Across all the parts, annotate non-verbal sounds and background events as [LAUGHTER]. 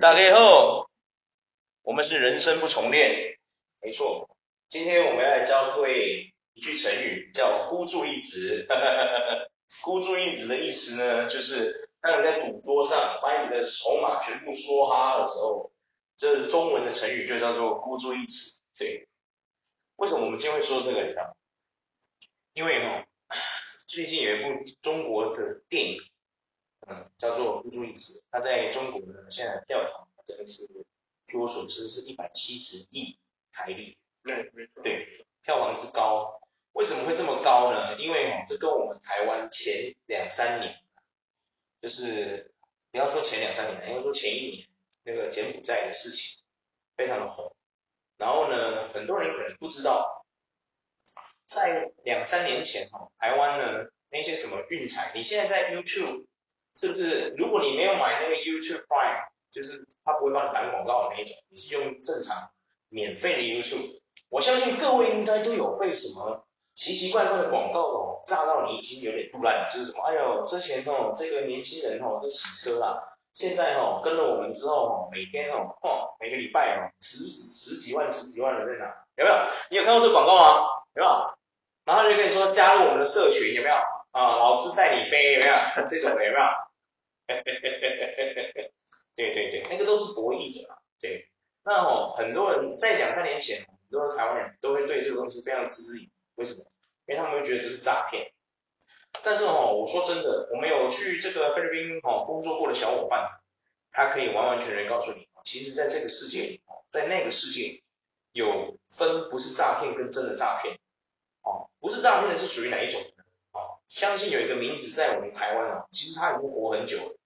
大家好，我们是人生不重练，没错。今天我们要来教各位一句成语，叫孤注一掷。[LAUGHS] 孤注一掷的意思呢，就是当你在赌桌上把你的筹码全部梭哈的时候，这是中文的成语就叫做孤注一掷。对，为什么我们今天会说这个？你知道？因为哈，最近有一部中国的电影。嗯，叫做孤注一掷，它在中国呢，现在票房真的是，据我所知是一百七十亿台币。对，对，票房之高，为什么会这么高呢？因为哦，这跟我们台湾前两三年，就是不要说前两三年，应该说前一年那个柬埔寨的事情非常的红。然后呢，很多人可能不知道，在两三年前哈，台湾呢那些什么运彩，你现在在 YouTube。是不是？如果你没有买那个 YouTube Prime，就是他不会帮你打广告的那一种，你是用正常免费的 YouTube，我相信各位应该都有被什么奇奇怪怪的广告哦炸到你已经有点肚烂，就是什么，哎呦，之前哦这个年轻人哦都洗车啦，现在哦跟了我们之后哦每天哦哦每个礼拜哦十十几万十几万的在哪？有没有？你有看到这广告吗？有没有？然后就跟你说加入我们的社群，有没有？啊，老师带你飞，有没有？这种的有没有？嘿嘿嘿对对对，那个都是博弈的嘛。对，那哦，很多人在两三年前，很多台湾人都会对这个东西非常嗤之以鼻。为什么？因为他们会觉得这是诈骗。但是哦，我说真的，我们有去这个菲律宾哦工作过的小伙伴，他可以完完全全告诉你，其实在这个世界里，在那个世界有分不是诈骗跟真的诈骗。哦，不是诈骗的是属于哪一种？哦，相信有一个名字在我们台湾哦，其实他已经活很久了。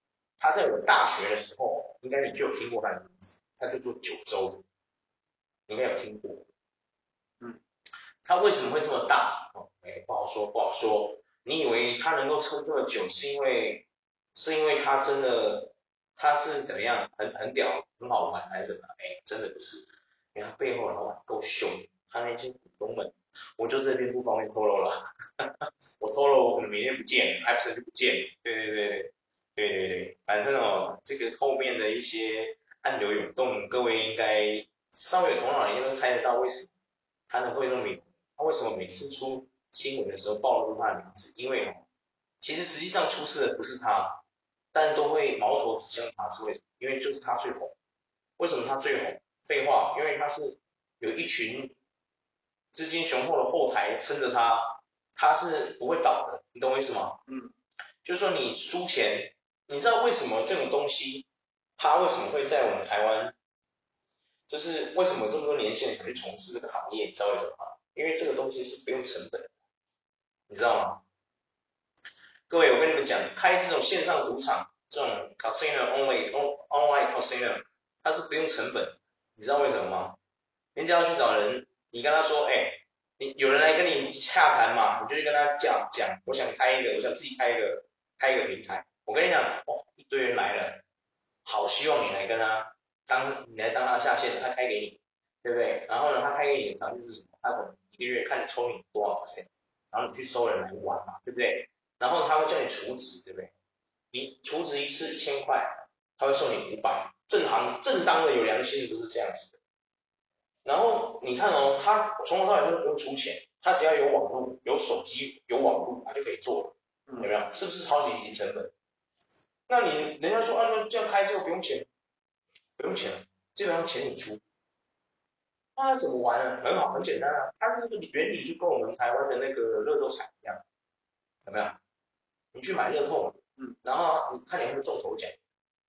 他在我大学的时候，应该你就有听过他的名字，他叫做九州，应该有听过。嗯，他为什么会这么大？哦，哎，不好说，不好说。你以为他能够撑这么久，是因为是因为他真的他是怎么样，很很屌，很好玩，还是怎么？哎，真的不是，因为他背后的老板够凶，他那些股东们，我就这边不方便透露了。[LAUGHS] 我透露，我可能明天不见，艾普森就不见。对对对。对对对，反正哦，这个后面的一些暗流涌动，各位应该稍微有头脑应该都猜得到为什么他能会那么美。他为什么每次出新闻的时候暴露他的名字？因为哦，其实实际上出事的不是他，但都会矛头指向他，是为什么？因为就是他最红。为什么他最红？废话，因为他是有一群资金雄厚的后台撑着他，他是不会倒的，你懂我意思吗？嗯，就是说你输钱。你知道为什么这种东西，它为什么会在我们台湾，就是为什么这么多年轻人想去从事这个行业？你知道为什么吗？因为这个东西是不用成本，你知道吗？各位，我跟你们讲，开这种线上赌场，这种 casino Only On Online casino，它是不用成本，你知道为什么吗？人家要去找人，你跟他说，哎，你有人来跟你洽谈嘛，你就去跟他讲讲，我想开一个，我想自己开一个，开一个平台。我跟你讲，哦，一堆人来了，好希望你来跟他当，你来当他下线，他开给你，对不对？然后呢，他开给你的条件是什么？他可能一个月看你抽你多少 percent，然后你去收人来玩嘛，对不对？然后他会叫你储值，对不对？你储值一次一千块，他会送你五百，正行正当的有良心的都是这样子的。然后你看哦，他从头到尾都不用出钱，他只要有网络、有手机、有网络，他就可以做了，有没有？是不是超级低成本？那你人家说啊，那这样开就不用钱，不用钱，基本上钱你出。那怎么玩啊？很好，很简单啊。它这个原理就跟我们台湾的那个乐透彩一样，有没有？你去买乐透，嗯，然后你看你会不会中头奖？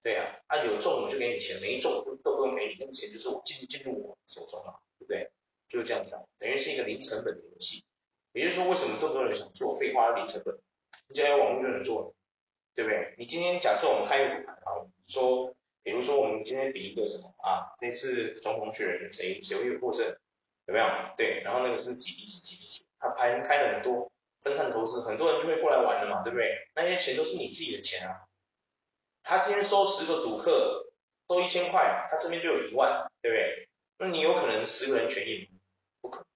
对啊，啊有中我就给你钱，没中就都不用给你，那个钱就是我进进入我手中了，对不对？就是这样子啊，等于是一个零成本的游戏。也就是说，为什么这么多人想做废话零成本？你只要有网络就能做。对不对？你今天假设我们开一个赌盘啊，说，比如说我们今天比一个什么啊？这次总统选人谁谁会获胜？有没有？对，然后那个是几比几几比几，他盘开了很多，分散投资，很多人就会过来玩了嘛，对不对？那些钱都是你自己的钱啊。他今天收十个赌客都一千块，他这边就有一万，对不对？那你有可能十个人全赢？不可能，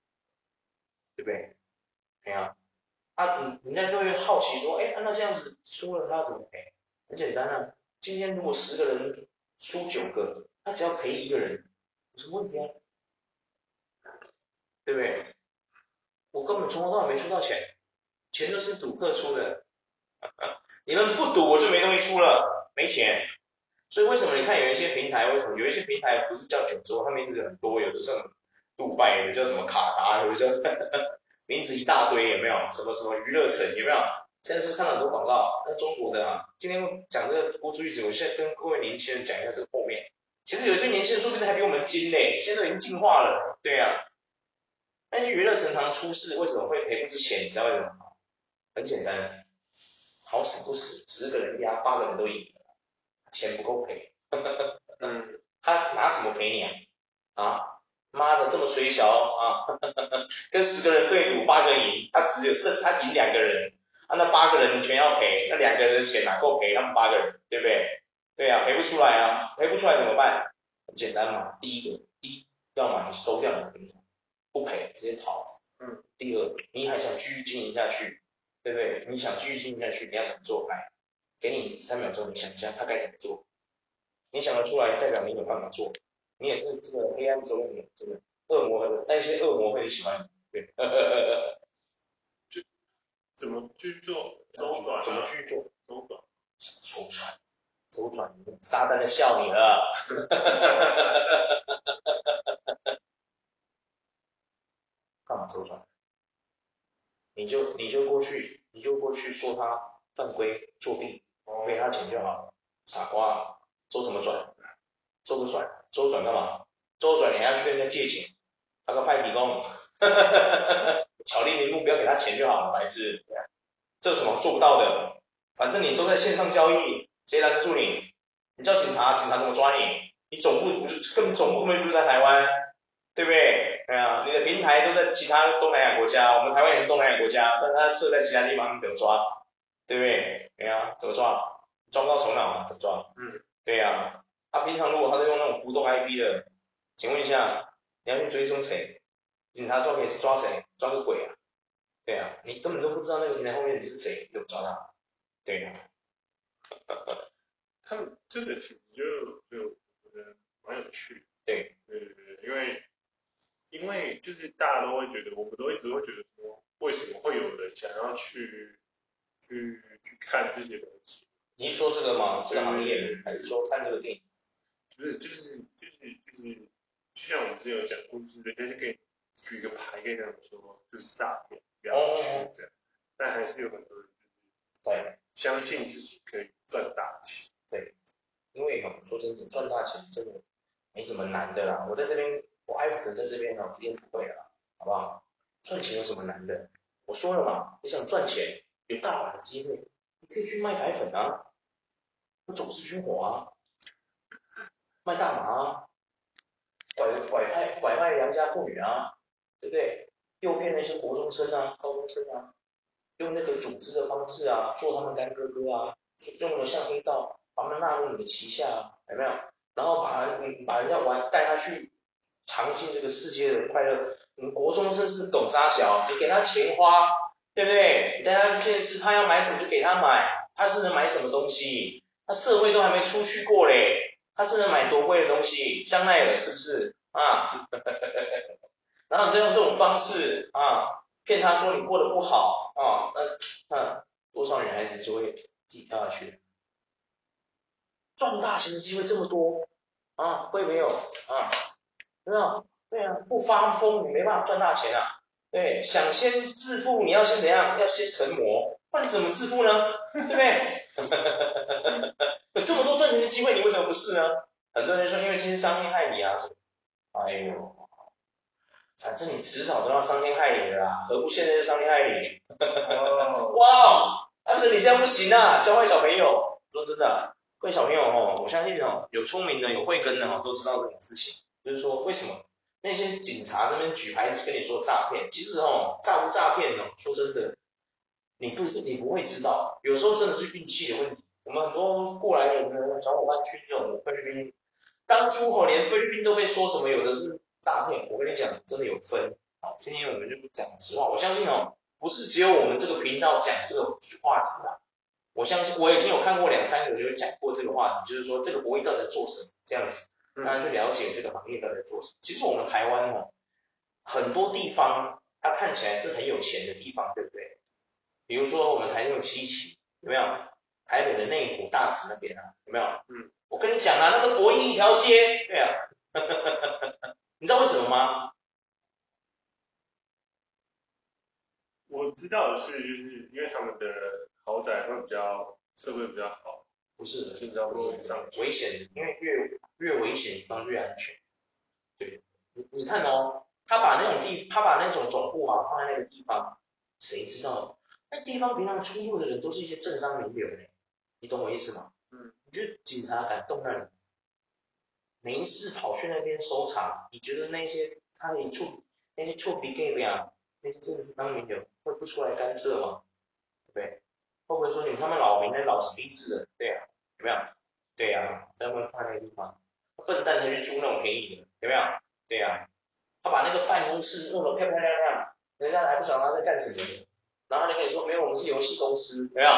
对不对？对啊。啊，你人家就会好奇说，哎，那这样子输了他要怎么赔？很简单啊，今天如果十个人输九个，他只要赔一个人，有什么问题啊？对不对？我根本从头到尾没出到钱，钱都是赌客出的。[LAUGHS] 你们不赌，我就没东西出了，没钱。所以为什么你看有一些平台，为什么有一些平台不是叫九州，它名字很多，有的是杜拜，有的叫什么卡达，有的叫名字一大堆，有没有？什么什么娱乐城，有没有？现在是看了很多广告，那中国的啊，今天讲这个孤注一掷，我现在跟各位年轻人讲一下这个后面。其实有些年轻人说不定还比我们精嘞，现在都已经进化了，对呀、啊。那些娱乐城常出事，为什么会赔不出钱？你知道为什么吗？很简单，好死不死，十个人压八个人都赢了，钱不够赔。嗯，[LAUGHS] 他拿什么赔你啊？啊？妈的，这么水小啊！[LAUGHS] 跟十个人对赌，八个人赢，他只有胜，他赢两个人，啊，那八个人你全要赔，那两个人的钱哪够赔他们八个人，对不对？对啊，赔不出来啊，赔不出来怎么办？很简单嘛，第一个，第一，要么你收掉你的平台，不赔直接逃。嗯。第二，你还想继续经营下去，对不对？你想继续经营下去，你要怎么做？来，给你三秒钟，你想一下他该怎么做。你想得出来，代表你有办法做。你也是这个黑暗中的这个恶魔的，那些恶魔会喜欢你，对，[LAUGHS] 就怎么去做周转、啊？怎么去做周转？周转？周转？撒旦在笑你了，干嘛周转？你就你就过去，你就过去说他犯规作弊，赔他钱就好了，傻瓜，周什么转？周个转？周转干嘛？周转你还要去跟人家借钱，他个派皮工，[LAUGHS] 巧立名目不要给他钱就好了，白痴。这有什么做不到的？反正你都在线上交易，谁拦得住你？你叫警察，警察怎么抓你？你总部不是根本总部根本不在台湾，对不对？对啊，你的平台都在其他东南亚国家，我们台湾也是东南亚国家，但是它设在其他地方，你怎么抓？对不对？对啊，怎么抓？抓不到首脑，怎么抓？嗯，对呀。他、啊、平常如果他在用那种浮动 IP 的，请问一下，你要去追踪谁？警察抓可以是抓谁？抓个鬼啊！对啊，你根本都不知道那个平台后面你是谁，你怎么抓他？对啊。[LAUGHS] 他们这个其实就就我觉得蛮有趣。对对对对，因为因为就是大家都会觉得，我们都一直会觉得说，为什么会有人想要去去去看这些东西？你是说这个吗？这个行业，还是说看这个电影？不是，就是就是就是，就像我们之前有讲过，就是人家就可以举一个牌跟他们说，就是诈骗，不要去这样。哦、但还是有很多人就是对相信自己可以赚大钱。对，因为嘛，说真的，赚大钱真的没什么难的啦。我在这边，我艾普森在这边呢，直接不会了，好不好？赚钱有什么难的？我说了嘛，你想赚钱，有大把的机会，你可以去卖白粉啊，我总是军火啊。卖大麻啊，拐拐卖拐卖良家妇女啊，对不对？诱骗那些国中生啊、高中生啊，用那个组织的方式啊，做他们干哥哥啊，用那个像黑道把他们纳入你的旗下，有没有？然后把你把人家玩带他去尝尽这个世界的快乐。你国中生是懂啥小，你给他钱花，对不对？你带他去电视，他要买什么就给他买，他是能买什么东西？他社会都还没出去过嘞。他是能买多贵的东西，香奈儿是不是啊？[LAUGHS] 然后你再用这种方式啊，骗他说你过得不好啊，那那多少女孩子就会自己跳下去。赚大钱的机会这么多啊，会没有啊？有没有？对啊，不发疯你没办法赚大钱啊。对，想先致富，你要先怎样？要先成魔，那你怎么致富呢？对不对？有 [LAUGHS] 这么多赚钱的机会，你为什么不试呢？很多人说，因为这些伤天害理啊。哎呦，反正你迟早都要伤天害理的啦，何不现在就伤天害理？[LAUGHS] 哇，但是你这样不行啊，教坏小朋友。说真的、啊，各位小朋友哦，我相信哦，有聪明的、有慧根的哦，都知道这种事情。就是说，为什么那些警察这边举牌子跟你说诈骗？其实哦，诈不诈骗哦，说真的，你不你不会知道，有时候真的是运气的问题。我们很多过来人的小伙伴去这种菲律宾，当初哦连菲律宾都被说什么有的是诈骗，我跟你讲真的有分。好，今天我们就讲实话，我相信哦，不是只有我们这个频道讲这个话题啦。我相信我已经有看过两三个有讲过这这个话题，就是说这个博弈到底在做什么这样子，大家去了解这个行业到底在做什么。其实我们台湾哦，很多地方它看起来是很有钱的地方，对不对？比如说我们台中七期有没有？台北的内湖大直那边啊，有没有？嗯，我跟你讲啊，那个博弈一条街，对啊，[LAUGHS] 你知道为什么吗？我知道的是，就是因为他们的豪宅会比较社会比较好。不是的，就知道不是上危险，因为越越危险地方越安全。对，你你看哦，他把那种地，他把那种总部啊放在那个地方，谁知道？那地方平常出入的人都是一些政商名流呢，你懂我意思吗？嗯。你觉得警察敢动那里？没事跑去那边搜查，你觉得那些他一处那些臭皮匠啊，那些政商名流会不出来干涉吗？对不对？会不会说你们他们老名人老什么意思的？对啊，有没有？对呀，他们放那个地方，笨蛋才去租那种便宜的，有没有？对呀，他把那个办公室弄得漂漂亮亮，人家还不晓得他在干什么，然后他就跟你说，没有，我们是游戏公司，有没有？[LAUGHS]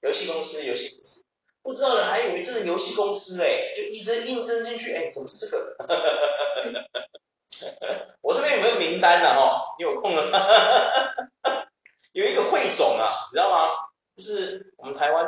游戏公司，游戏公司，不知道的还以为这是游戏公司哎，就一直应征进去，哎，怎么是这个？[LAUGHS] 我这边有没有名单呢？哈，你有空了。[LAUGHS] 有一个汇总啊，你知道吗？就是我们台湾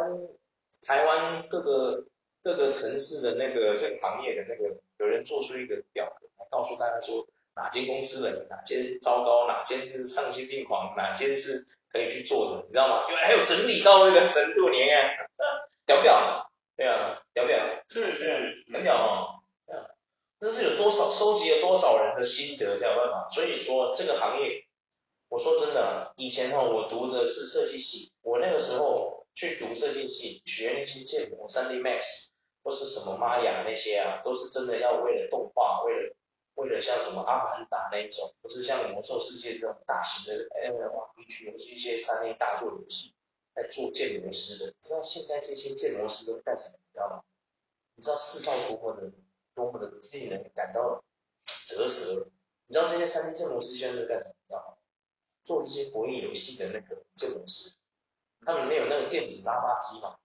台湾各个各个城市的那个这个行业的那个，有人做出一个表格来告诉大家说哪间公司的哪间糟糕，哪间是丧心病狂，哪间是可以去做的，你知道吗？因为还有整理到那个程度，你看，[LAUGHS] 屌不屌？对啊，屌不屌？是是，很屌哦。这是有多少收集了多少人的心得才有办法？所以说这个行业。我说真的，以前哈，我读的是设计系，我那个时候去读设计系，学那些建模、3D Max 或是什么玛雅那些啊，都是真的要为了动画，为了为了像什么阿凡达那一种，不是像魔兽世界这种大型的 MMORPG 或是一些 3A 大作游戏在做建模师的。你知道现在这些建模师都干什么？你知道吗？你知道世道多么的多么的令人感到啧舌？你知道这些 3D 建模师现在都干什么？你知道吗？做一些博弈游戏的那个建模师，他们里面有那个电子拉拉机嘛，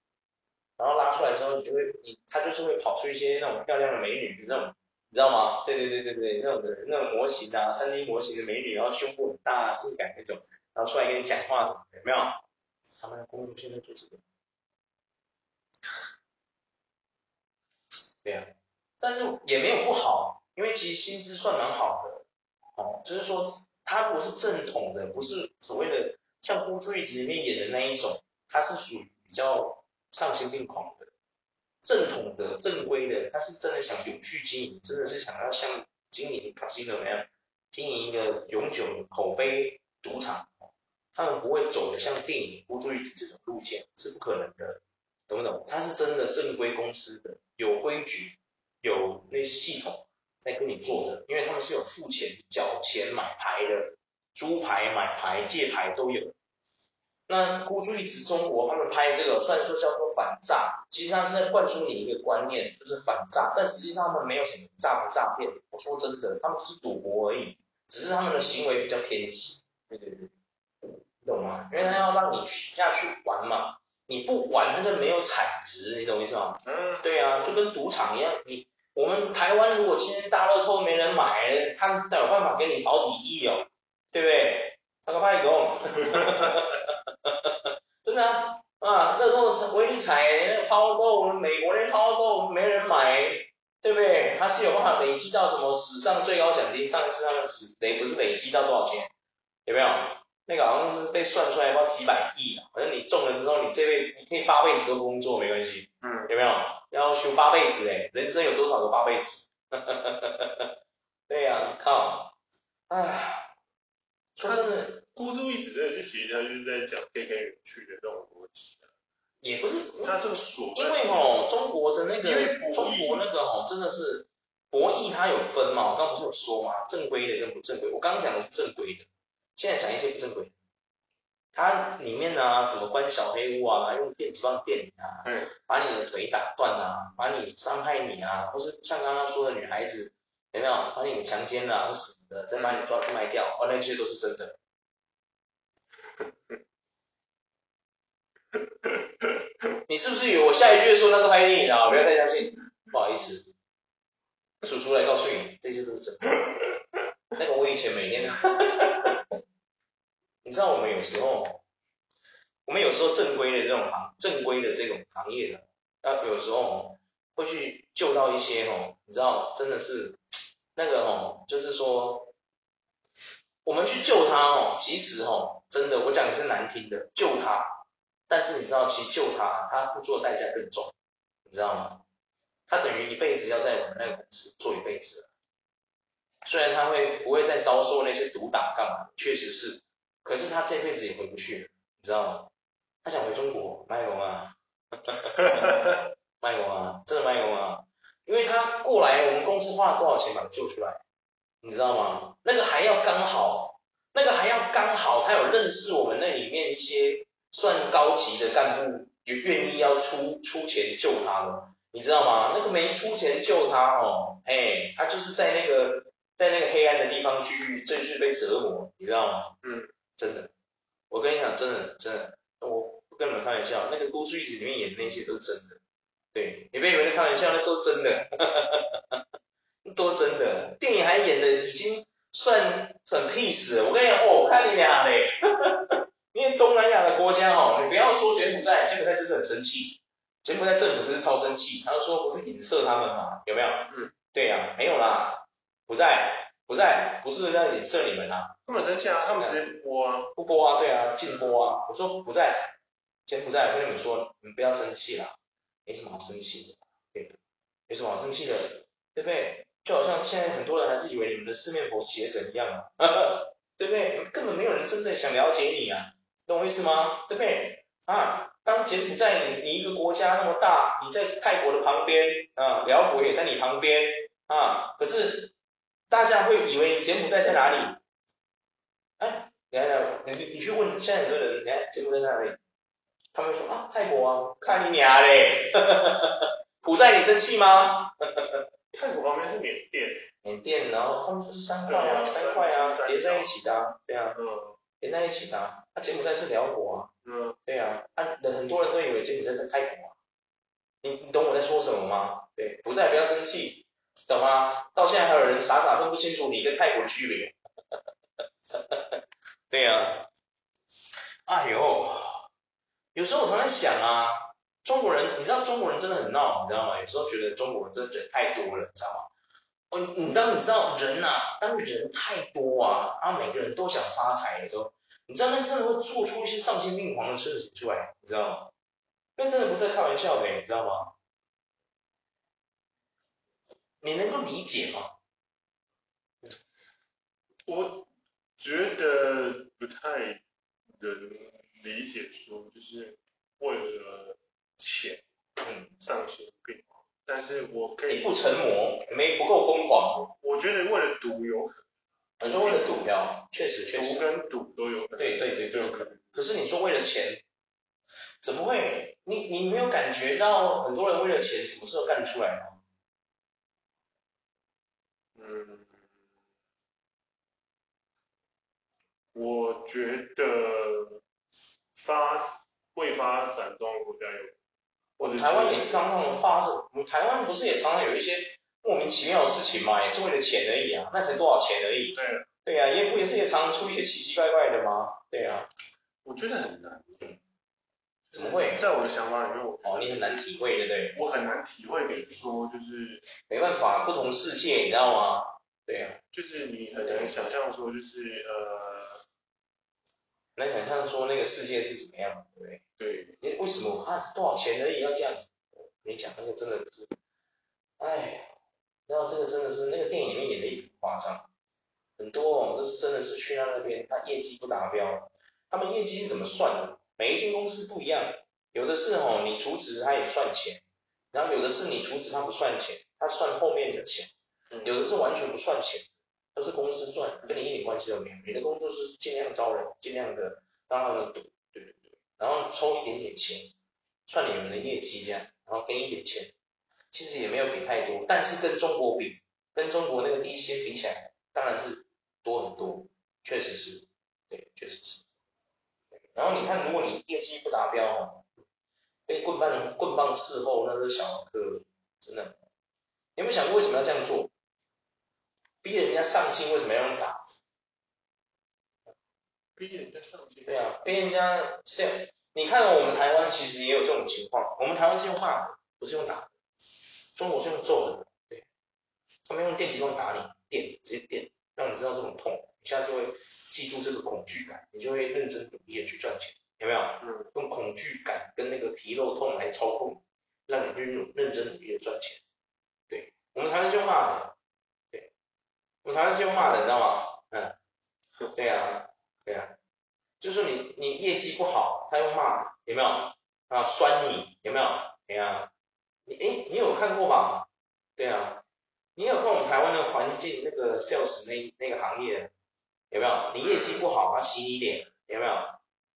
然后拉出来之后，你就会，你他就是会跑出一些那种漂亮的美女，那种，你知道吗？对对对对对，那种的那种模型啊，3D 模型的美女，然后胸部很大，性感那种，然后出来跟你讲话什么的，有没有？他们的工作现在做这个，对啊，但是也没有不好，因为其实薪资算蛮好的，哦，就是说。他如果是正统的，不是所谓的像《孤注一掷》里面演的那一种，他是属于比较丧心病狂的。正统的、正规的，他是真的想永续经营，真的是想要像经营卡西诺那样经营一个永久的口碑赌场。他们不会走的像电影《孤注一掷》这种路线，是不可能的，懂不懂？他是真的正规公司的，有规矩，有那些系统。在跟你做的，因为他们是有付钱、缴钱买牌的，租牌、买牌、借牌都有。那孤注一掷中国他们拍这个，虽然说叫做反诈，其实他是在灌输你一个观念，就是反诈，但实际上他们没有什么诈不诈骗。我说真的，他们只是赌博而已，只是他们的行为比较偏激。对对对，你懂吗？因为他要让你下去玩嘛，你不玩他就没有产值，你懂意思吗？嗯，对啊，就跟赌场一样，你。我们台湾如果今天大乐透没人买，他有办法给你保底亿哦，对不对？他个派狗，[LAUGHS] 真的啊，啊，乐透是威力彩，抛购我们美国人抛购没人买，对不对？它是有办法累积到什么史上最高奖金？上一次他们是累不是累积到多少钱？有没有？那个好像是被算出来要几百亿，反正你中了之后，你这辈子你可以八辈子都不工作没关系，嗯，有没有？要修八辈子哎，人生有多少个八辈子？[LAUGHS] 对呀、啊，靠，哎，说真的，孤注一掷这个就其实他就是在讲 K K 园区的这种逻辑也不是，他这个所，因为哦，中国的那个中国那个哦，真的是博弈它有分嘛，我刚刚不是有说嘛，正规的跟不正规，我刚刚讲的是正规的，现在讲一些不正规。它里面啊，什么关小黑屋啊，用电击棒电你啊，嗯，把你的腿打断啊，把你伤害你啊，或是像刚刚说的女孩子，有没有把你给强奸了或什么的，再把你抓去卖掉，哦，那些都是真的。[LAUGHS] 你是不是以为我下一句说那个拍电影啊？不要太相信，不好意思，叔叔来告诉你，这些都是真的。那个我以前每天，[LAUGHS] 你知道我们有时候，我们有时候正规的这种行，正规的这种行业的，啊，有时候会去救到一些哦，你知道，真的是那个哦，就是说。我们去救他哦，其实哦，真的，我讲的是难听的，救他。但是你知道，其实救他，他付出的代价更重，你知道吗？他等于一辈子要在我们那个公司做一辈子了。虽然他会不会再遭受那些毒打干嘛，确实是，可是他这辈子也回不去了，你知道吗？他想回中国卖国啊，[LAUGHS] 卖国啊，真的卖国啊，因为他过来我们公司花了多少钱把他救出来。你知道吗？那个还要刚好，那个还要刚好，他有认识我们那里面一些算高级的干部，也愿意要出出钱救他的，你知道吗？那个没出钱救他哦，哎，他就是在那个在那个黑暗的地方去继续被折磨，你知道吗？嗯，真的，我跟你讲，真的真的，我不跟你们开玩笑，那个《孤注一掷》里面演的那些都是真的，对，你别以为是开玩笑，那都是真的。[LAUGHS] 都真的，电影还演的已经算很 peace。我跟你讲，哦，我看你俩嘞，[LAUGHS] 因为东南亚的国家哦，你不要说柬埔寨，柬埔寨就是很生气，柬埔寨政府真是超生气，他就说不是影射他们嘛，有没有？嗯，对呀、啊，没有啦，不在，不在，不是在影射你们啦。他们生气啊，他们直接播啊，不播啊，对啊，禁播啊。我说不在，柬埔寨，我跟你们说，你们不要生气啦，没什么好生气的，对，没什么好生气的，对不对？就好像现在很多人还是以为你们的四面佛邪神一样啊，[LAUGHS] 对不对？根本没有人真的想了解你啊，懂我意思吗？对不对？啊，当柬埔寨你你一个国家那么大，你在泰国的旁边啊，寮国也在你旁边啊，可是大家会以为你柬埔寨在哪里？哎，你看，你你去问现在很多人，你看柬埔寨在哪里？他们说啊，泰国啊，看你娘嘞，[LAUGHS] 普寨你生气吗？[LAUGHS] 泰国旁边是缅甸，缅甸，然后他们就是三块啊，三块啊，连在一起的啊，对啊，嗯，连在一起的啊，啊，柬埔寨是寮国啊，嗯，对啊，啊，很多人都以为柬埔寨在泰国啊，你你懂我在说什么吗？对，不在不要生气，懂吗？到现在还有人傻傻分不清楚你跟泰国的区别，[LAUGHS] 对啊，哎呦，有时候我常常想啊。中国人，你知道中国人真的很闹，你知道吗？有时候觉得中国人真的人太多了，你知道吗？哦，你当你知道人呐、啊，当人太多啊，然后每个人都想发财的时候，你知道那真的会做出一些丧心病狂的事情出来，你知道吗？那真的不是在开玩笑的，你知道吗？你能够理解吗？我觉得不太能理解，说就是为了。钱，嗯，丧心病狂，但是我可以你不成魔，没不够疯狂。我觉得为了赌有可能，你说为了赌票，确实确实，赌跟赌都有可能，对对对都有可能。可是你说为了钱，怎么会？你你没有感觉到很多人为了钱什么事都干得出来吗？嗯，我觉得发未发展中国家有。我们台湾也常常发生，我们台湾不是也常常有一些莫名其妙的事情嘛，也是为了钱而已啊，那才多少钱而已。对。对呀、啊，也不也是也常常出一些奇奇怪怪的吗？对呀、啊。我觉得很难。嗯。怎么会？在我的想法里面，我哦，你很难体会，对不对？我很难体会，比如说就是没办法，不同世界，你知道吗？对呀、啊。就是你很难想象说，就是呃。来想象说那个世界是怎么样，对不对？什么啊？多少钱而已要这样子？你讲那个真的不是，哎，然后这个真的是那个电影里面演的也很夸张，很多哦都是真的是去到那边，他业绩不达标，他们业绩是怎么算的？每一间公司不一样，有的是哦你除职他也算钱，然后有的是你除职他不算钱，他算后面的钱，有的是完全不算钱。都是公司赚，跟你一点关系都没有。你的工作是尽量招人，尽量的让他们然后抽一点点钱，算你们的业绩这样，然后给一点钱，其实也没有给太多，但是跟中国比，跟中国那个低薪比起来，当然是多很多，确实是，对，确实是。然后你看，如果你业绩不达标哦，被棍棒棍棒伺候，那是小儿科，真的。你有没有想过为什么要这样做？逼人家上进为什么要用打？逼人家上进。对啊，逼人家是你看我们台湾其实也有这种情况，我们台湾是用骂的，不是用打的。中国是用揍的，对。他们用电击棒打你，电直接电，让你知道这种痛，你下次会记住这个恐惧感，你就会认真努力的去赚钱，有没有？嗯。用恐惧感跟那个皮肉痛来操控，让你去认真努力的赚钱。对，我们台湾是用骂的。对我们台湾是用骂的，你知道吗？嗯，对啊，对啊，就是说你你业绩不好，他又骂的，有没有？啊，酸你，有没有？对啊，你哎，你有看过吧？对啊，你有看我们台湾的环境那个 sales 那那个行业，有没有？你业绩不好，啊洗你脸，有没有？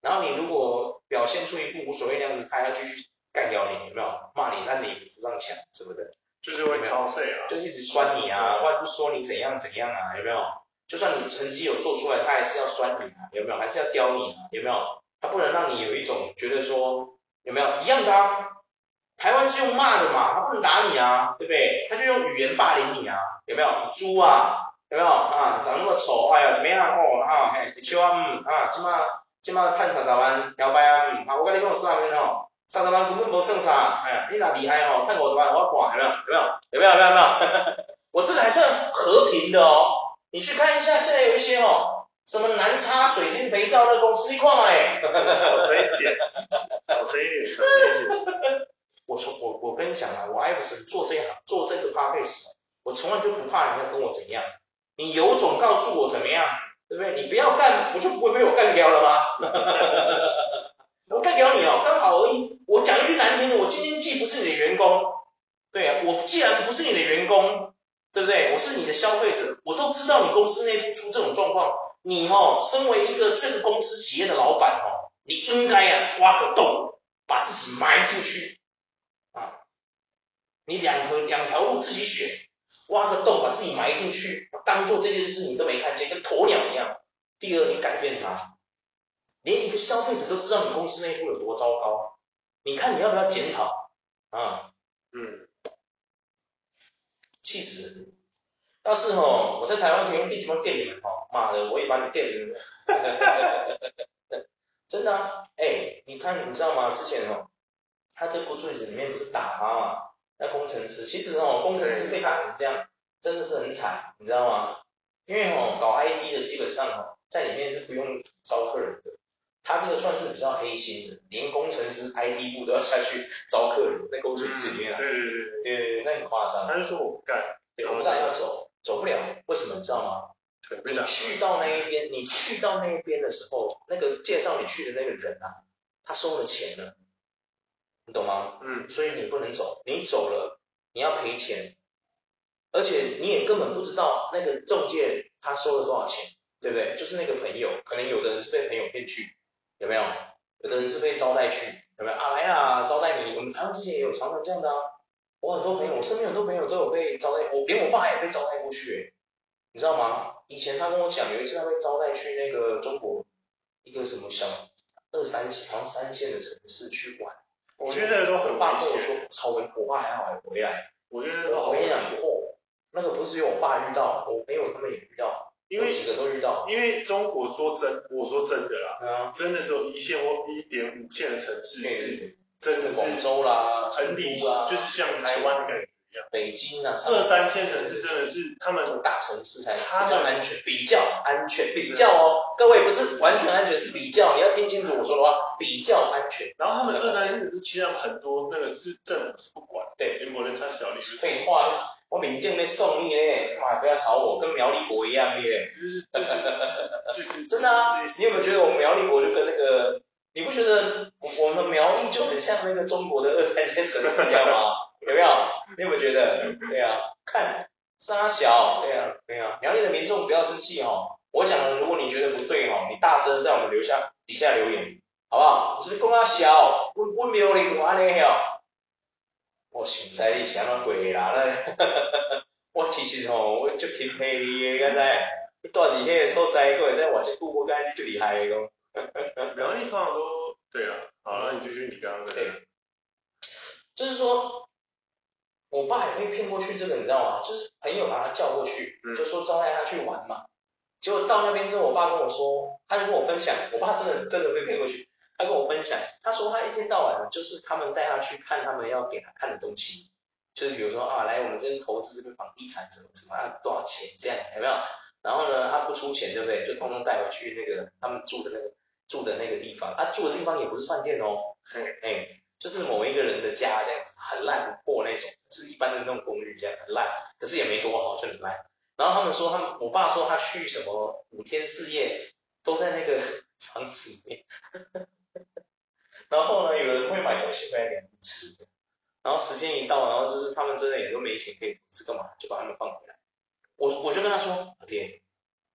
然后你如果表现出一副无所谓的样子，他还要继续干掉你，有没有？骂你，让你扶上墙什么的。就是会掏肺啊，就一直酸你啊，或者不说你怎样怎样啊，有没有？就算你成绩有做出来，他还是要酸你啊，有没有？还是要刁你啊，有没有？他不能让你有一种觉得说，有没有？一样的啊，台湾是用骂的嘛，他不能打你啊，对不对？他就用语言霸凌你啊，有没有？猪啊，有没有？啊，长那么丑，哎呀，怎么样？哦，啊，嘿，秋啊，嗯，啊，今嘛今嘛趁三十万，摇摆啊，嗯，啊，我跟你讲啥物事吼？三十万根本无算啥，哎呀，你那厉害哦，赚五十万我挂，有没有？有没有？有没有？有没有？有没有？我这个还是和平的哦，你去看一下，现在有一些哦，什么南差水晶肥皂的公司，你看嘛，哎，小声一点，小声一点，小声一点。我从我我跟你讲啊，我艾弗森做这一行，做这个 podcast，我从来就不怕人家跟我怎样，你有种告诉我怎么样，对不对？你不要干，不就不会被我干掉了吗？我干掉你哦，刚好而已。我讲一句难听的，我今天既不是你的员工，对啊，我既然不是你的员工，对不对？我是你的消费者，我都知道你公司内部出这种状况，你哦，身为一个这个公司企业的老板哦，你应该啊挖个洞，把自己埋进去啊，你两个两条路自己选，挖个洞把自己埋进去，当做这件事你都没看见，跟鸵鸟一样。第二，你改变它。连一个消费者都知道你公司内部有多糟糕，你看你要不要检讨啊？嗯，气死人！要是吼我在台湾可以用电击棒电你们吼，妈的我也把你电晕了。[LAUGHS] 真的啊，哎、你看你知道吗？之前哦，他这部剧里面不是打他嘛？那工程师其实哦，工程师被打成这样真的是很惨，你知道吗？因为哦，搞 IT 的基本上哦，在里面是不用招客人的。他这个算是比较黑心的，连工程师 IT 部都要下去招客人，那工作室里面啊，对对对对对，那很夸张。他就说我不干，对，我不干要走，走不了，为什么你知道吗？你去到那一边，你去到那一边的时候，那个介绍你去的那个人啊，他收了钱了，你懂吗？嗯，所以你不能走，你走了你要赔钱，而且你也根本不知道那个中介他收了多少钱，对不对？就是那个朋友，可能有的人是被朋友骗去。有没有？有的人是被招待去，有没有啊？来啦，招待你。我们台湾之前也有常常这样的啊。我很多朋友，我身边很多朋友都有被招待，我连我爸也被招待过去，欸，你知道吗？以前他跟我讲，有一次他被招待去那个中国一个什么小二三线，好像三线的城市去玩。我觉得都很。我爸跟我说超危，我爸还好还回来。我觉得都好危险。我跟你讲，哦，那个不是只有我爸遇到，我朋友他们也遇到。因为几个都遇到，因为中国说真，我说真的啦，啊、真的只有一线或一点五线的城市是真的是广州啦、很离谱，就是像台湾的感觉一样。北京啊，二三线城市真的是他们大城市才比较安全，比较安全，比较哦，各位不是完全安全，是比较，你要听清楚我说的话，比较安全。然后他们二三线城市其实很多那个是政府是不管，对，因为我的差小，你是废话。我明天没送你嘞，妈不要吵我，跟苗栗国一样耶。就是就是就是 [LAUGHS] 真的啊！你有没有觉得我们苗栗国就跟那个，你不觉得我们苗栗就很像那个中国的二三线城市一样吗？[LAUGHS] 有没有？你有没有觉得？对啊，看沙小，对啊对啊，苗栗的民众不要生气哦。我讲的，如果你觉得不对哦，你大声在我们留下底下留言，好不好？就是公阿小，我我苗栗国安尼哦。我现在你想到鬼啦，那 [LAUGHS] 我其实吼，我就钦佩你嘅，刚才你住喺迄个所在，过会使活这久，我感觉你最厉害嘅讲。苗栗通常都对啊，好，那你继续你刚刚的。对，就是说，我爸也被骗过去，这个你知道吗？就是朋友把他叫过去，就说招待他去玩嘛。结果到那边之后，我爸跟我说，他就跟我分享，我爸真的真的被骗过去，他跟我分享，他说他一天到晚就是他们带他去看他们要给他看的东西，就是比如说啊，来我们这边投资这边房地产什么什么，啊多少钱这样，有没有？然后呢，他不出钱，对不对？就通通带回去那个他们住的那个住的那个地方，他、啊、住的地方也不是饭店哦，哎哎。就是某一个人的家这样子，很烂很破那种，就是一般的那种公寓这样很烂，可是也没多好，就很烂。然后他们说他们，我爸说他去什么五天四夜都在那个房子里面，然后呢，有人会买东西回来给他们吃，然后时间一到，然后就是他们真的也都没钱可以投资干嘛，就把他们放回来。我我就跟他说，老爹，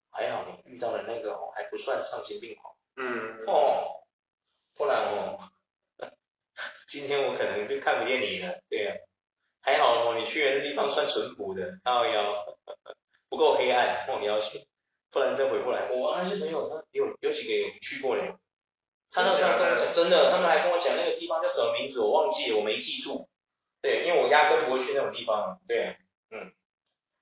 还好你遇到的那个哦还不算丧心病狂，嗯哦，不然哦。[LAUGHS] 今天我可能就看不见你了，对啊，还好哦，你去的那地方算淳朴的，靠腰，[LAUGHS] 不够黑暗，哦，你要去，不然再回不来。我那些朋友他有有几个有去过的，他那时候跟我讲，真的，他们还跟我讲那个地方叫什么名字，我忘记了，我没记住，对，因为我压根不会去那种地方，对，嗯。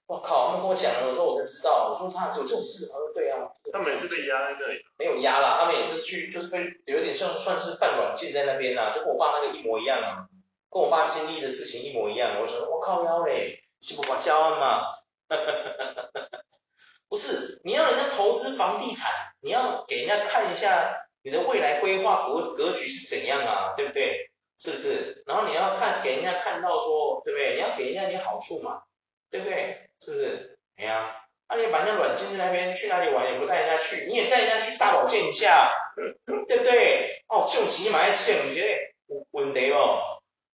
我靠！他们跟我讲了，我说我才知道。我说他有这种事，他说对啊。他们也是被压在那里。没有压啦，他们也是去，就是被有点像算是半软禁在那边啦，就跟我爸那个一模一样啊，跟我爸经历的事情一模一样。我说我靠腰嘞，是不把交案嘛？[LAUGHS] 不是，你要人家投资房地产，你要给人家看一下你的未来规划格格局是怎样啊，对不对？是不是？然后你要看给人家看到说，对不对？你要给人家点好处嘛，对不对？是不是？哎呀，那你把人家软禁在那边，去哪里玩也不带人家去，你也带人家去大保健一下，[LAUGHS] 对不对？哦，这种钱嘛要省，我觉得有问题哦。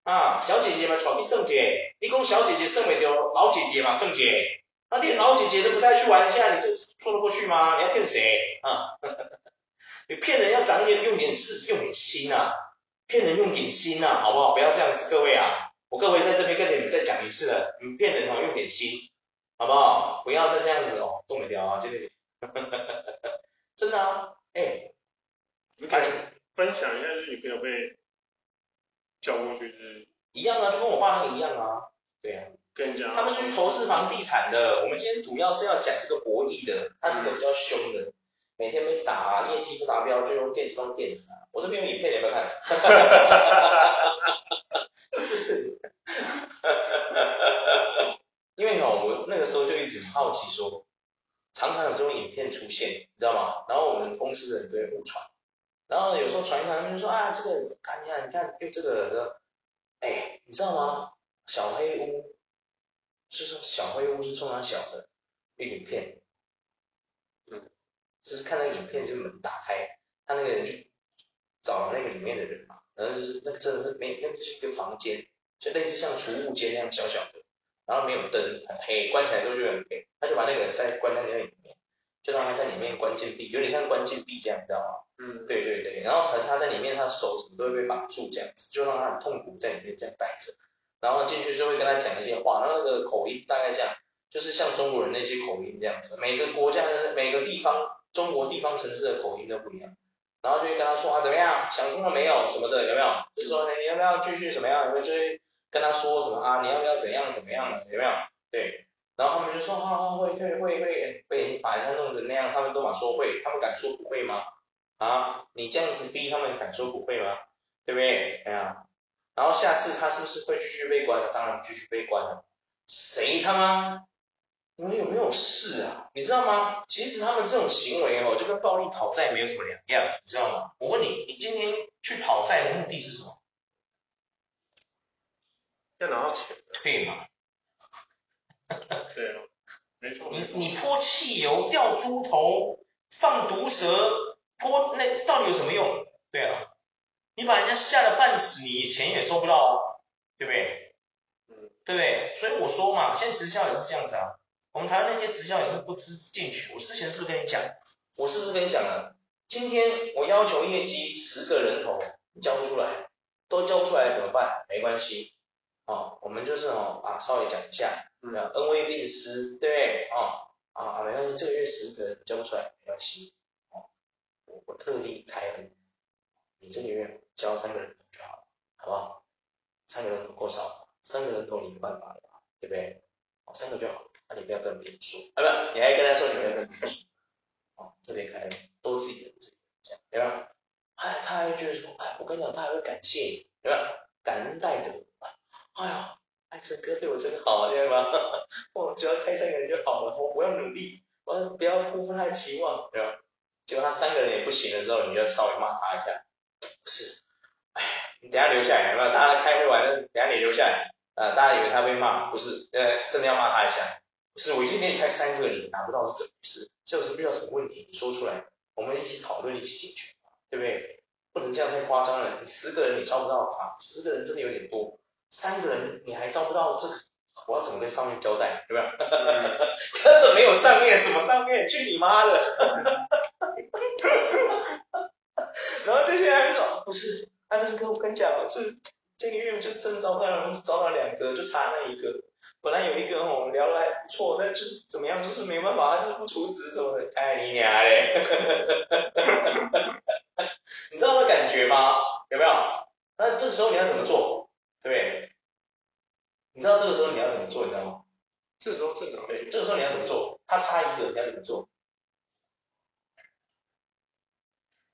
啊，小姐姐嘛，带去圣姐，你讲小姐姐圣不着，老姐姐嘛圣姐，那连老姐姐都不带去玩一下，你这说得过去吗？你要骗谁啊？你骗人要长点，用点事，用点心啊，骗人用点心啊，好不好？不要这样子，各位啊，我各位在这边跟你们再讲一次了，你骗人哦，用点心。好不好？不要再这样子哦，动没掉啊，这里，[LAUGHS] 真的啊，哎、欸，你可以分享一下，就是你朋友被叫过去是？一样啊，就跟我爸那个一样啊，对啊，跟你讲，他们是去投资房地产的，我们今天主要是要讲这个博弈的，他这个比较凶的，每天没打，业绩不达标就用电子装电啊，我这边有影片，你有没有看？哈哈哈哈哈哈，是。因为哦，我那个时候就一直好奇说，常常有这种影片出现，你知道吗？然后我们公司的人都会误传，然后有时候传一传，他们就说啊，这个看一下，你看，用这个，哎，你知道吗？小黑屋，是说小黑屋是充满小的一影片，就是看那个影片，就是门打开，他那个人去找那个里面的人嘛，然后就是那个真的是没，那个是一个房间，就类似像储物间那样小小的。然后没有灯，很黑，关起来之后就很黑，他就把那个人再关在那里面，就让他在里面关禁闭，有点像关禁闭这样，你知道吗？嗯，对对对，然后可能他在里面，他的手什么都会被绑住这样子，就让他很痛苦在里面这样待着，然后进去就会跟他讲一些话，然后那个口音大概这样，就是像中国人那些口音这样子，每个国家的每个地方，中国地方城市的口音都不一样，然后就会跟他说啊怎么样，想通了没有什么的有没有？就是说你要不要继续怎么样？有没有追？跟他说什么啊？你要不要怎样怎么样的？有没有？对，然后他们就说，好好会会会会被你把人家弄成那样，他们都敢说会，他们敢说不会吗？啊，你这样子逼他们敢说不会吗？对不对？哎呀，然后下次他是不是会继续被关了？当然继续被关了。谁他妈？你们有没有事啊？你知道吗？其实他们这种行为哦，就跟暴力讨债没有什么两样，你知道吗？我问你，你今天去讨债的目的是什么？要拿到钱，对嘛？对啊，没错。你你泼汽油、掉猪头、放毒蛇、泼那到底有什么用？对啊，你把人家吓得半死，你钱也收不到啊，对不对？嗯，对不对？所以我说嘛，现在直销也是这样子啊。我们台湾那些直销也是不知进取。我之前是不是跟你讲？我是不是跟你讲了？今天我要求业绩十个人头，你交不出来，都交不出来怎么办？没关系。哦，我们就是哦啊，稍微讲一下，嗯，恩威并施，对不对？哦啊啊，没关系，这个月十个人交不出来没关系，哦，我我特地开恩，你这个月交三个人头就好了，好不好？三个人头够少，三个人头你有办法的，对不对？哦，三个就好，那你不要跟别人说，啊不，你还跟他说你不要跟别人说，哦，特别开明，都自己人自己人，对吧？哎，他还觉得说，哎，我跟你讲，他还会感谢你，对吧？感恩戴德，哎呀，艾森哥对我真好，对吧？[LAUGHS] 我只要开三个人就好了，我我要努力，我不要辜负他的期望，对吧？结果他三个人也不行的时候，你就稍微骂他一下，不是，哎，你等下留下来，有没有？大家开会完了，等下你留下来，啊，大家以为他被骂，不是，呃，真的要骂他一下，不是，我已经给你开三个，你拿不到是怎么回事？就是遇到什么问题，你说出来，我们一起讨论，一起解决，对不对？不能这样太夸张了，你十个人你招不到啊，十个人真的有点多，三个人你还招不到这个，我要怎么跟上面交代，对吧？[LAUGHS] 根本没有上面，什么上面，去你妈的！[LAUGHS] 然后这些人说不是，安德森哥，我跟你讲，这这个月就真招不到，招到两个，就差那一个。本来有一个我们聊得还不错，但就是怎么样，就是没办法，他就是不出职什么的，哎你娘嘞！[LAUGHS] 你知道那感觉吗？有没有？那这个时候你要怎么做？对不对？你知道这个时候你要怎么做？你知道吗？这时候正常。对，这个时候你要怎么做？他差一个，你要怎么做？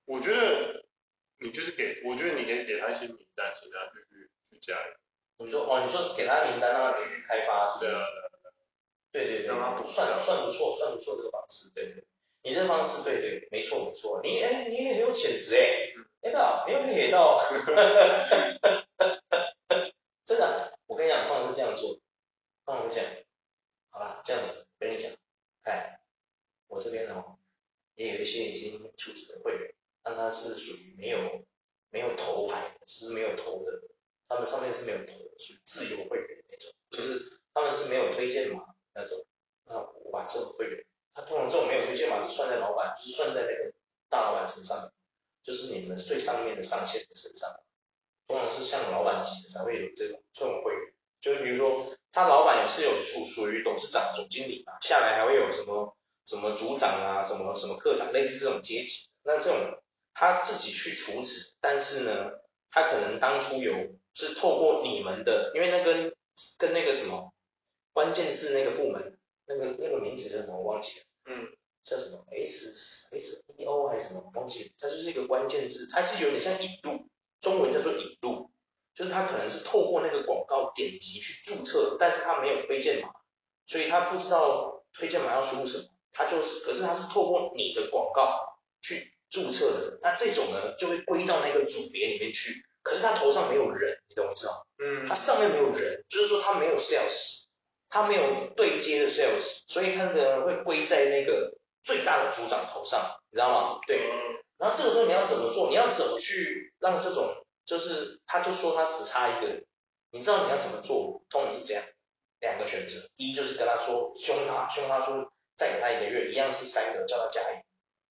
我觉得你就是给，我觉得你可以给他一些名单，请他继续去加油。你说哦，你说给他名单，让他继续开发，是不是？对啊，对对对，让他不算算不错，算不错这个方式，对对。你这方式对对，没错没错。你哎，你也很有潜质哎，那个你又可以给到，[LAUGHS] 真的，我跟你讲，通常是这样做。通常是这样，好吧，这样子跟你讲，看我这边哦，也有一些已经出资的会员，但他是属于没有没有头牌的，就是没有头的，他们上面是没有头的，属于自由会员那种，就是他们是没有推荐码那种。那我把这种会员。他通常这种没有推荐码是算在老板，就是算在那个大老板身上，就是你们最上面的上线的身上。通常是像老板级的才会有这种这种会员，就是比如说他老板也是有属属于董事长、总经理嘛，下来还会有什么什么组长啊、什么什么科长，类似这种阶级。那这种他自己去处置，但是呢，他可能当初有是透过你们的，因为那跟跟那个什么关键字那个部门，那个那个名字叫什么我忘记了。嗯，叫什么？S S E O 还是什么？忘记，它就是一个关键字，它是有点像引入，中文叫做引入，就是它可能是透过那个广告点击去注册，但是它没有推荐码，所以他不知道推荐码要输入什么，他就是，可是他是透过你的广告去注册的，那这种呢就会归到那个组别里面去，可是他头上没有人，上面没有人，就是说他没有 sales。他没有对接的 sales，所以他那个会归在那个最大的组长头上，你知道吗？对。然后这个时候你要怎么做？你要怎么去让这种，就是他就说他只差一个，你知道你要怎么做？通常是这样，两个选择，一就是跟他说凶他，凶他说再给他一个月，一样是三个，叫他加油。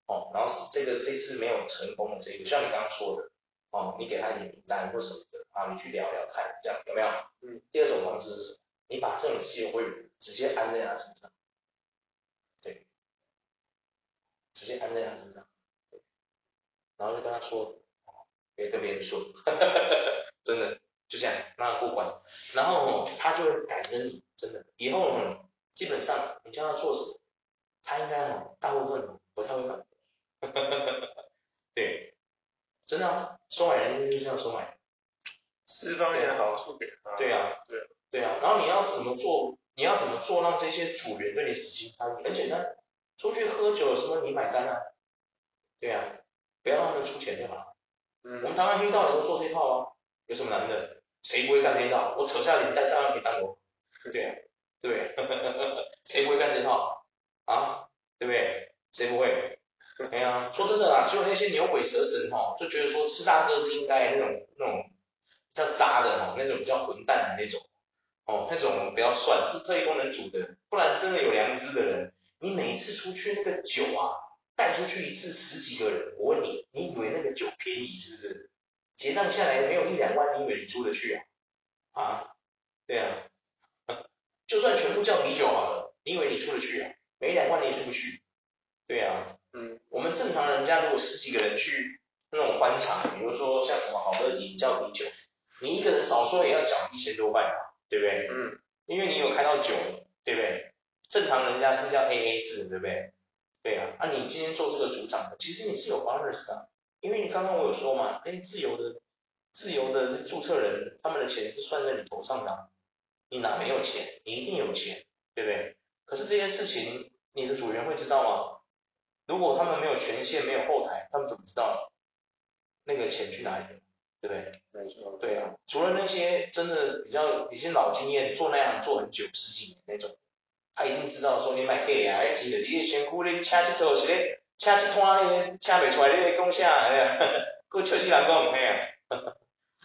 哦，然后是这个这次没有成功的这个，像你刚刚说的，哦，你给他一点名单或什么，啊，你去聊聊看，这样有没有？嗯。第二种方式是什么？你把这种自由会直接安在他身上，对，直接安在他身上，对，然后就跟他说，别跟别人说，[LAUGHS] 真的就这样让他过关，然后他就会感恩你，真的，以后基本上你叫他做什么，他应该哦大部分不太会反驳，[LAUGHS] 对，真的啊，收买人就是这样收买，释放一点好处给他，对啊，对。对啊，然后你要怎么做？你要怎么做让这些组员对你死心塌地？很简单，出去喝酒什么你买单啊？对啊，不要让他们出钱就好。嗯，我们台湾黑道也都做这套啊，有什么难的？谁不会干黑道？我扯下领带当然可以当我。[LAUGHS] 对啊，对，[LAUGHS] 谁不会干这套？啊，对不对？谁不会？[LAUGHS] 哎呀，说真的啦，只有那些牛鬼蛇神哈，就觉得说吃大哥是应该那种那种比较渣的哈，那种比较混蛋的那种。哦，那种不要算，是特异功能组的，不然真的有良知的人，你每一次出去那个酒啊，带出去一次十几个人，我问你，你以为那个酒便宜是不是？结账下来没有一两万，你以为你出得去啊？啊？对啊，[LAUGHS] 就算全部叫啤酒好了，你以为你出得去啊？没两万你也出不去。对啊，嗯，我们正常人家如果十几个人去那种欢场，比如说像什么好乐迪叫啤酒，你一个人少说也要缴一千多块吧，对不对？嗯。因为你有开到九，对不对？正常人家是叫 AA 制，对不对？对啊，啊你今天做这个组长的，其实你是有 bonus 的，因为你刚刚我有说嘛，哎，自由的自由的注册人，他们的钱是算在你头上的，你哪没有钱？你一定有钱，对不对？可是这些事情，你的组员会知道吗？如果他们没有权限，没有后台，他们怎么知道那个钱去哪里了？对不对？没错。对啊，除了那些真的比较已经老经验，做那样做很久十几年那种，他一定知道说你买 gay 啊，记得你先顾你掐几头是咧，掐几摊咧，掐不出来咧，讲啥？哎呀，够笑死人讲嘿啊，[LAUGHS]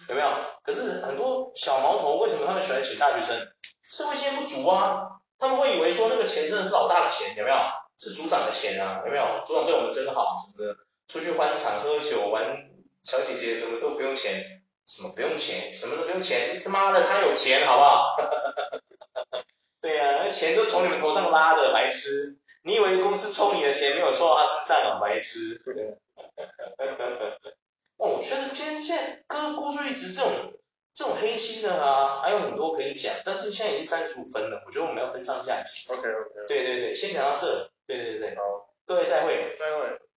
有没有？可是很多小毛头为什么他们喜欢请大学生？社会经验不足啊，他们会以为说那个钱真的是老大的钱，有没有？是组长的钱啊，有没有？组长对我们真好，什么的，出去欢场喝酒玩，小姐姐什么都不用钱，什么不用钱，什么都不用钱，他妈的他有钱好不好？[LAUGHS] 对啊，那钱都从你们头上拉的，白痴！你以为公司抽你的钱没有抽到他身上啊，白痴！哦，我觉得今天现在跟郭瑞直这种这种黑心的啊，还有很多可以讲，但是现在已经三十五分了，我觉得我们要分上下集。OK OK。对对对，先讲到这。对对对，好，各位再会。再会。